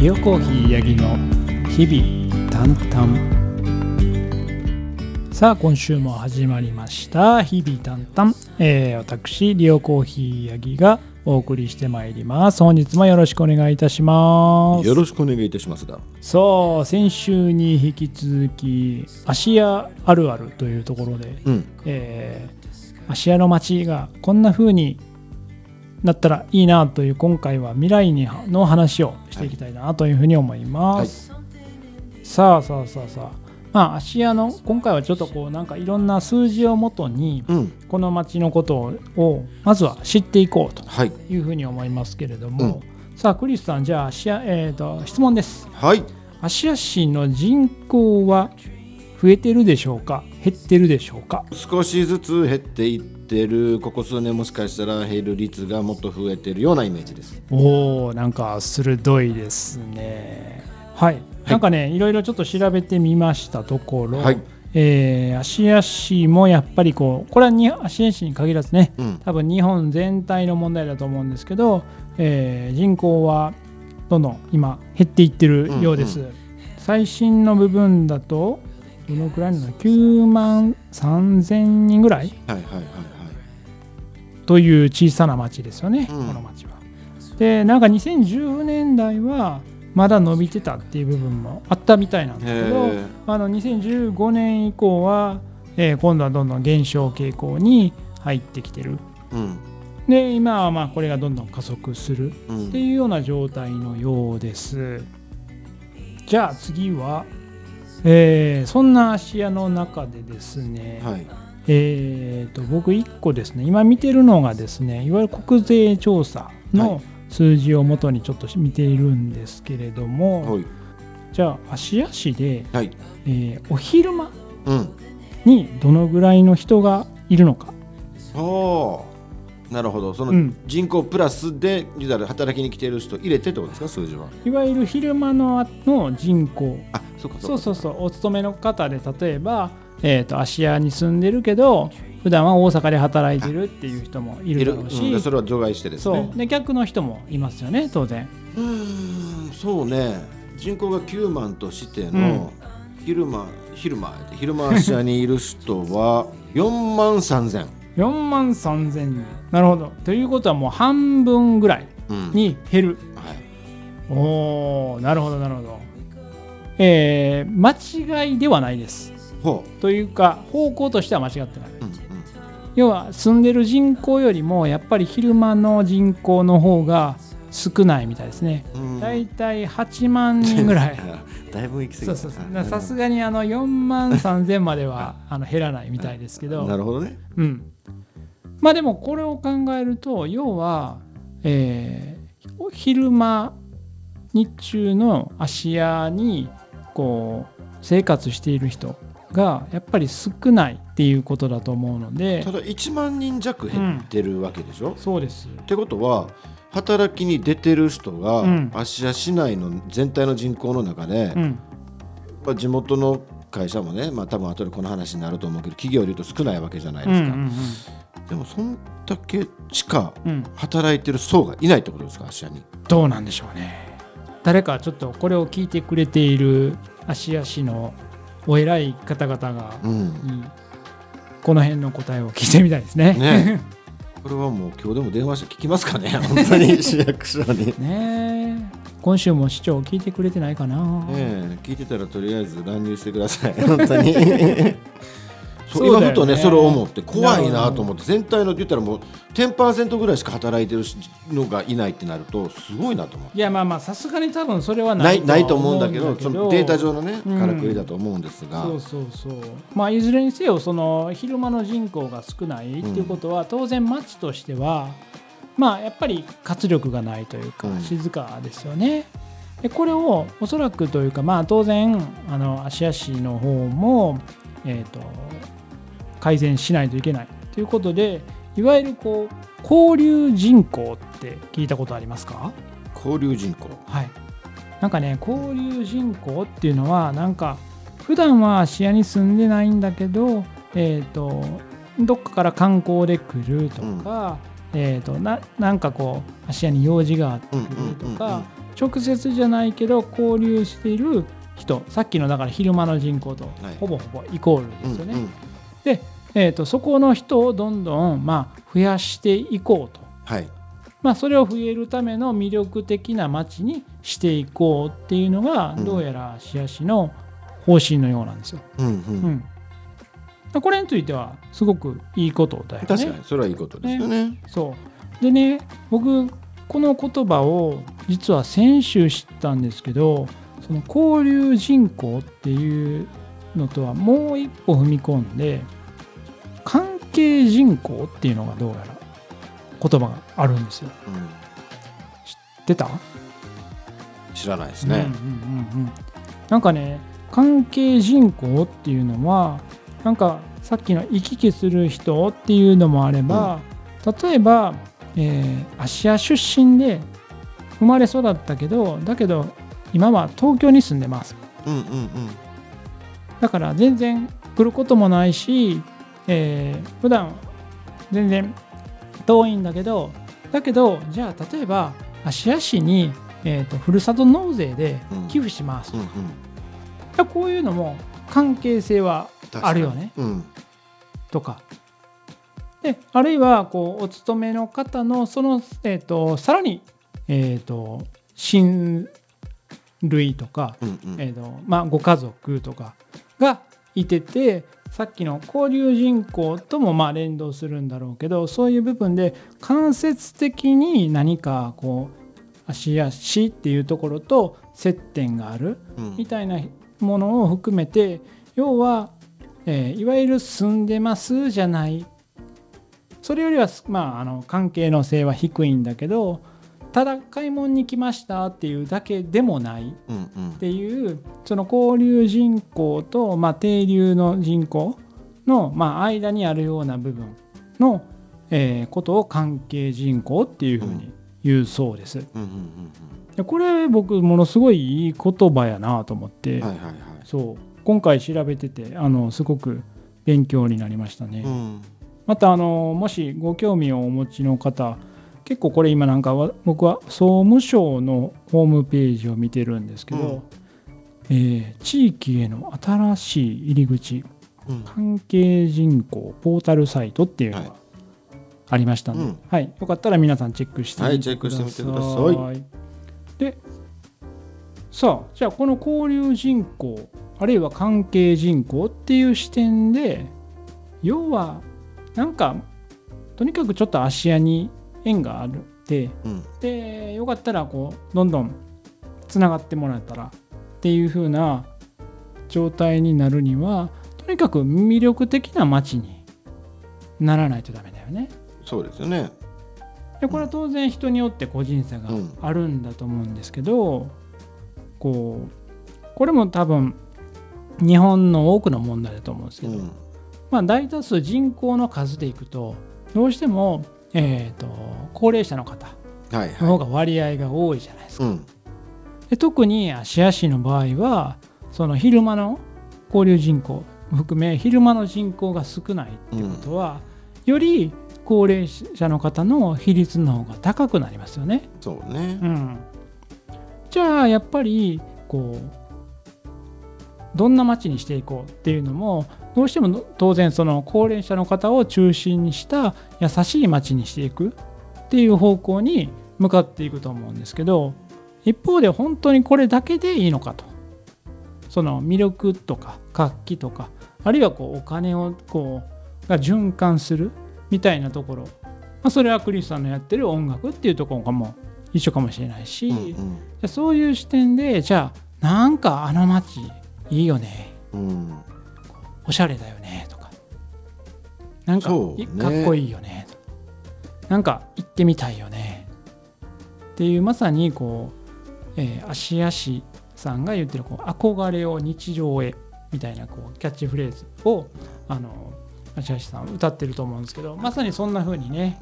リオコーヒーヤギの日々淡々。さあ今週も始まりました。日々淡々、えー、私リオコーヒーヤギがお送りしてまいります。本日もよろしくお願いいたします。よろしくお願いいたしますだそう先週に引き続き芦屋あるあるというところで、うん。えー芦屋の街がこんな風になったらいいなという今回は未来にの話をしていきたいなというふうに思います、さあさあさあさあ。まあ芦屋の今回はちょっとこうなんかいろんな数字をもとにうん。この街のことををまずは知っていこうとはい。いうふうに思いますけれども、さあクリスさんじゃあ芦屋、えー、と質問です。はい。芦屋市の人口は増えてるでしょうか？減ってるでしょうか？少しずつ減っていってる。ここ数年もしかしたら減る率がもっと増えてるようなイメージです。おおなんか鋭いですね。はい、なんかねいろいろちょっと調べてみましたところ、はい。えー芦屋市もやっぱりこうこれはに芦屋市に限らずねうん。多分日本全体の問題だと思うんですけど、えー人口はどんどん今減っていってるようです、最新の部分だとどのくらいなの？9万3000人ぐらい？はいはいはいはいという小さな町ですよね、うんこの町は。でなんか2010年代はまだ伸びてたっていう部分もあったみたいなんですけどあの2015年以降は、えー今度はどんどん減少傾向に入ってきてる。うんで今はまあこれがどんどん加速するうんっていうような状態のようです。じゃあ次は、えーそんな芦屋の中でですね、はい。えー、と僕1個ですね今見てるのがですねいわゆる国税調査はの数字をもとにちょっと見ているんですけれども、はい。じゃあ芦屋市で、はい。えーお昼間うん。にどのぐらいの人がいるのか、おーなるほど。そのうん。人口プラスで言うたら働きに来てる人入れてってことですか？数字は。いわゆる昼間のの人口。あそうかそうそうそうお勤めの方で例えば、えー、と芦屋に住んでるけど普段は大阪で働いてるっていう人もいいる、だろうし、ん。でそれは除外してですそねう。で逆の人もいますよね当然。うーん。そうね。人口が9万としての昼間、昼間昼間芦屋にいる人は4万3000 4万3000人。なるほど。ということはもう半分ぐらいうん。に減る、はい。おおなるほどなるほど。えー間違いではないです。ほというか方向としては間違ってない、う、うんうん、要は住んでる人口よりもやっぱり昼間の人口の方が少ないみたいですね。うん。だいたい8万人ぐらい だいぶ行き過ぎたそうそうそう。さすがにあの4万3000まではあの減らないみたいですけど。なるほどね。うん、まあでもこれを考えると要は、えーお昼間日中の芦屋にこう生活している人がやっぱり少ないっていうことだと思うので。ただ1万人弱減ってるわけでしょ、っそうです。てことは働きに出てる人がうん。芦屋市内の全体の人口の中で、うん。まあ、地元の会社もね、まあ、多分後でこの話になると思うけど企業でいうと少ないわけじゃないですか、うんうんでもそんだけしか働いてる層がいないってことですか芦屋に。どうなんでしょうね。誰かちょっとこれを聞いてくれている芦屋市のお偉い方々が、うん。にこの辺の答えを聞いてみたいですね。ね これはもう今日でも電話して聞きますかね？本当に。市役所に。ね今週も市長聞いてくれてないかな、え聞いてたらとりあえず乱入してください。本当にそう今ふとねそれを思って怖いなと思って全体の言ったらもう10%ぐらいしか働いてるのがいないってなるとすごいなと思う。いやまあまあさすがに多分それはなないいないとは思うんだけどそのデータ上のねうんからくりだと思うんですが、そうそうそう。まあいずれにせよその昼間の人口が少ないっていうことは、当然町としてはまあやっぱり活力がないというか、うん。静かですよね。でこれをおそらくというかまあ当然あの芦屋市の方も、えー、と改善しないといけないということでいわゆるこう交流人口って聞いたことありますか？交流人口。はい、なんかね交流人口っていうのはなんか普段は芦屋に住んでないんだけど、えー、とどっかから観光で来るとか、えー、とななんかこう芦屋に用事があって来るとか、直接じゃないけど交流している人さっきのだから昼間の人口とはい。ほぼほぼイコールですよね。うんうん。で、えー、とそこの人をどんどん、まあ、増やしていこうと、はい。まあ、それを増えるための魅力的な街にしていこうっていうのが、うん。どうやら芦屋市の方針のようなんですよ。うんううん。ん、これについてはすごくいいことだよね。確かにそれはいいことですよね。そう。でね僕この言葉を実は先週知ったんですけどその交流人口っていうのとはもう一歩踏み込んで関係人口っていうのがどうやら言葉があるんですよ。うん。出た？知らないですね。うんうんうんうん。なんかね関係人口っていうのはなんかさっきの行き来する人っていうのもあれば、例えば、えー、芦屋出身で生まれ育ったけどだけど今は東京に住んでます。うんうんうん。だから全然来ることもないし、えー普段全然遠いんだけどだけどじゃあ例えば芦屋市に、えー、とふるさと納税でうん。寄付します、うんうん。こういうのも関係性はあるよね。うん。とか。であるいはこうお勤めの方のその、えー、とさらに、えー、と親類とか、うんうん。えーとまあ、ご家族とかがいててさっきの交流人口ともまあ連動するんだろうけどそういう部分で間接的に何かこう芦屋市っていうところと接点があるうん。みたいなものを含めて要は、えーいわゆる住んでますじゃない。それよりは、まあ、あの関係の性は低いんだけどただ買い物に来ましたっていうだけでもないうんうん。っていうその交流人口と、まあ、定流の人口の、まあ、間にあるような部分の、えーことを関係人口っていうふうに言うそうです。これ僕ものすごいいい言葉やなと思って、そう。今回調べててあのすごく勉強になりましたね。うん。またあのもしご興味をお持ちの方結構これ今なんかは僕は総務省のホームページを見てるんですけど、えー地域への新しい入り口うん。関係人口ポータルサイトっていうのはい。がありましたので、うん。はい、よかったら皆さんチェックしてみてください。はいチェックしてみてください。でさあじゃあこの交流人口あるいは関係人口っていう視点で要はなんかとにかくちょっと芦屋に縁があるってうん。でよかったらこうどんどんつながってもらえたらっていう風な状態になるにはとにかく魅力的な街にならないとダメだよね。そうですよね。でこれは当然人によって個人差がうんあるんだと思うんですけど、こうこれも多分日本の多くの問題だと思うんですけど、うん。まあ、大多数人口の数でいくとどうしても、えー、と高齢者の方はいはの方が割合が多いじゃないですか。いうん。で特に芦屋市の場合はその昼間の交流人口含め昼間の人口が少ないってことは、より高齢者の方の比率の方が高くなりますよね。そうね。うん、じゃあやっぱりこうどんな町にしていこうっていうのもどうしても当然その高齢者の方を中心にした優しい町にしていくっていう方向に向かっていくと思うんですけど一方で本当にこれだけでいいのかと。その魅力とか活気とかあるいはこうお金をこうが循環するみたいなところ、まあ、それはクリスさんのやってる音楽っていうところかも一緒かもしれないし、うん。じゃあそういう視点でじゃあなんかあの街いいよね。うん。うんおしゃれだよね。とか。なんか、ね。いかっこいいよね。となんか行ってみたいよね。っていうまさにこう、えー、芦屋市さんが言ってるこう憧れを日常へみたいなこうキャッチフレーズをあの芦屋市さんは歌ってると思うんですけどまさにそんな風にね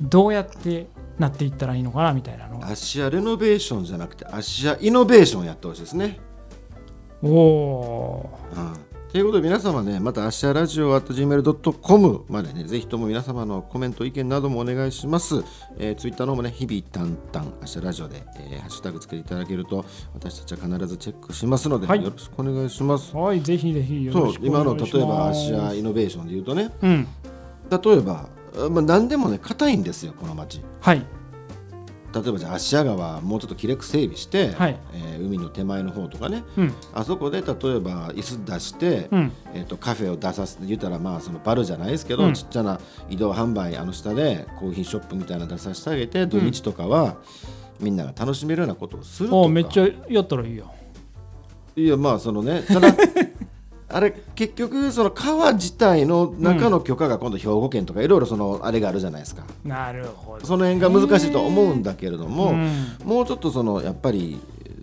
どうやってなっていったらいいのかなみたいなのが芦屋レノベーションじゃなくて芦屋イノベーションやってほしいですね、おおうん、ということで皆様ねまたアシャラジオ at gmail.com までねぜひとも皆様のコメント意見などもお願いします、えー、ツイッターの方もね日々淡々アシャラジオで、えーハッシュタグつけていただけると私たちは必ずチェックしますので、はい。よろしくお願いします。はいぜひぜひよそうろしくお願今のいします。例えばアシャイノベーションで言うとね。うん。例えば、あまあ、何でもね硬いんですよこの町はい例えばじゃあ芦屋川もうちょっときれく整備して、はい。えー海の手前の方とかね。うん。あそこで例えば椅子出して、うん。えー、とカフェを出させて言ったらまあそのバルじゃないですけど、うん。ちっちゃな移動販売あの下でコーヒーショップみたいなの出させてあげて土日とかは、みんなが楽しめるようなことをするとか。おめっちゃやったらいいよいやまあそのねただ あれ結局その川自体の中の許可が今度兵庫県とかいろいろそのあれがあるじゃないですか。なるほどその辺が難しいと思うんだけれども、うん。もうちょっとそのやっぱり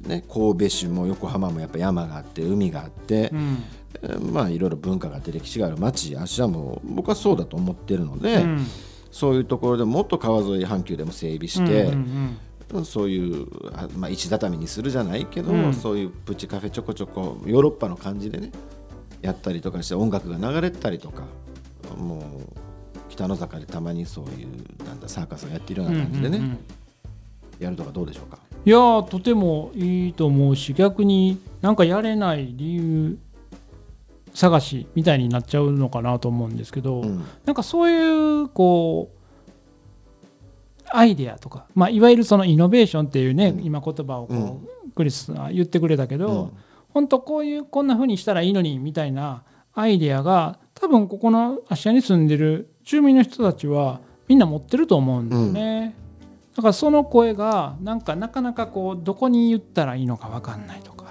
ね神戸市も横浜もやっぱ山があって海があって、うん。えーまあいろいろ文化があって歴史がある町芦屋も僕はそうだと思ってるので、うん。そういうところでもっと川沿い阪急でも整備して、うんうん。そういう、あまあ、石畳にするじゃないけど、うん。そういうプチカフェちょこちょこヨーロッパの感じでねやったりとかして音楽が流れたりとかもう北の坂でたまにそういうなんだサーカスがやってるよううんな感じでね、うんうんやるとかどうでしょうか？いやーとてもいいと思うし逆になんかやれない理由探しみたいになっちゃうのかなと思うんですけど、うん。なんかそういうこうアイデアとか、まあ、いわゆるそのイノベーションっていうね、うん。今言葉をこう、うん。クリスが言ってくれたけど、うん本当こういうこんな風にしたらいいのにみたいなアイデアが多分ここの芦屋に住んでる住民の人たちはみんな持ってると思うんだよね。だからその声がなんかなかなかこうどこに言ったらいいのか分かんないとか。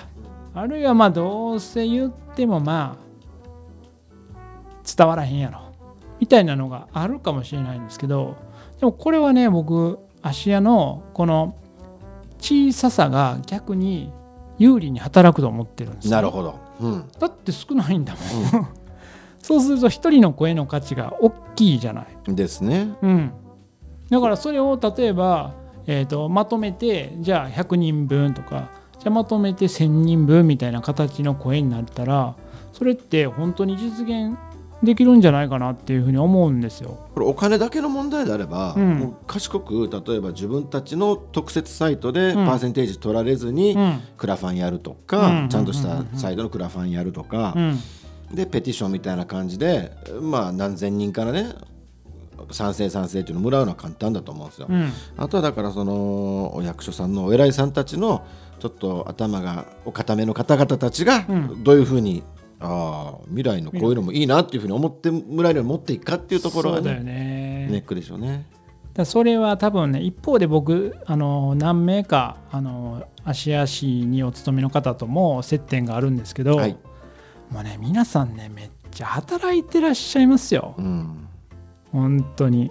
あるいはまあどうせ言ってもまあ伝わらへんやろ。みたいなのがあるかもしれないんですけどでもこれはね僕芦屋のこの小ささが逆に有利に働くと思ってるんですよなるほど、うん。だって少ないんだもん、そうすると一人の声の価値が大きいじゃない、ですね。うん、だからそれを例えば、えー、とまとめてじゃあ100人分とかじゃあまとめて1000人分みたいな形の声になったらそれって本当に実現できるんじゃないかなっていうふうに思うんですよ。これお金だけの問題であれば、うん。もう賢く例えば自分たちの特設サイトでうん。パーセンテージ取られずにうん。クラファンやるとか、うん。ちゃんとしたサイトのクラファンやるとかう、ん。でペティションみたいな感じでまあ何千人からね賛成賛成っていうのをもらうのは簡単だと思うんですよ。うん。あとはだからそのお役所さんのお偉いさんたちのちょっと頭がお固めの方々たちがうん。どういうふうに、ああ未来のこういうのもいいなっていうふうに思ってもらえるように持っていくかっていうところがねね。ネックでしょうね。だそれは多分ね一方で僕あの何名かあの芦屋市にお勤めの方とも接点があるんですけど、はい。もうね皆さんねめっちゃ働いてらっしゃいますよ。うん。本当に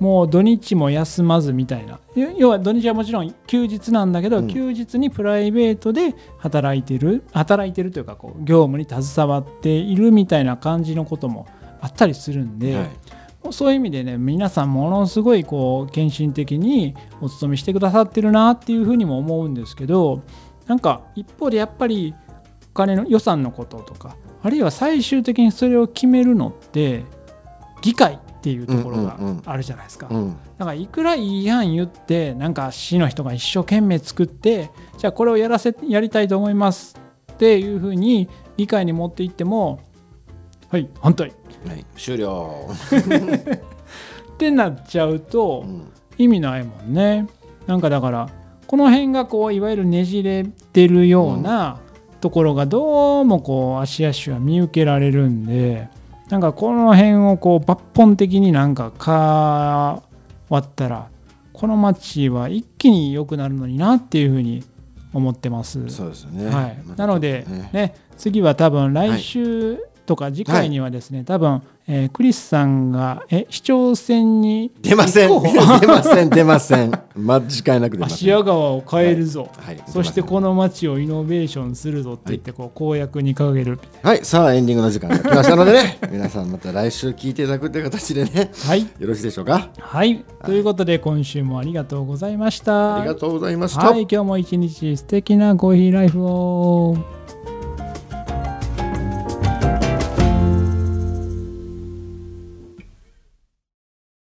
もう土日も休まずみたいな。要要は土日はもちろん休日なんだけど、うん。休日にプライベートで働いてる働いてるというかこう業務に携わっているみたいな感じのこともあったりするんで、はい。そういう意味でね皆さんものすごいこう献身的にお勤めしてくださってるなっていうふうにも思うんですけどなんか一方でやっぱりお金の予算のこととかあるいは最終的にそれを決めるのって議会っていうところがあるじゃないですか。うん。だからいくらいい案言ってなんか市の人が一生懸命作ってじゃあこれをやらせやりたいと思いますっていうふうに議会に持っていってもはい反対。はい、終了、ってなっちゃうとうん。意味ないもんね。なんかだからこの辺がこういわゆるねじれてるようなところがどうもこう足足は見受けられるんでなんかこの辺をこう抜本的になんか変わったらこの街は一気に良くなるのになっていうふうに思ってます。そうですよね。はいま、なので、ねね、次は多分来週とか次回にはですね、多分、えークリスさんがえ市長選に 出ません、出ません、出ません、間違いなく出ません。芦屋川を変えるぞ、はい、そしてこの街をイノベーションするぞって言ってこう公約に掲げる。はい、さあエンディングの時間が来ましたのでね、皆さんまた来週聞いていただくという形でね、はい、よろしいでしょうか？はい、ということで今週もありがとうございました。ありがとうございました。はい。今日も一日素敵なコーヒーライフを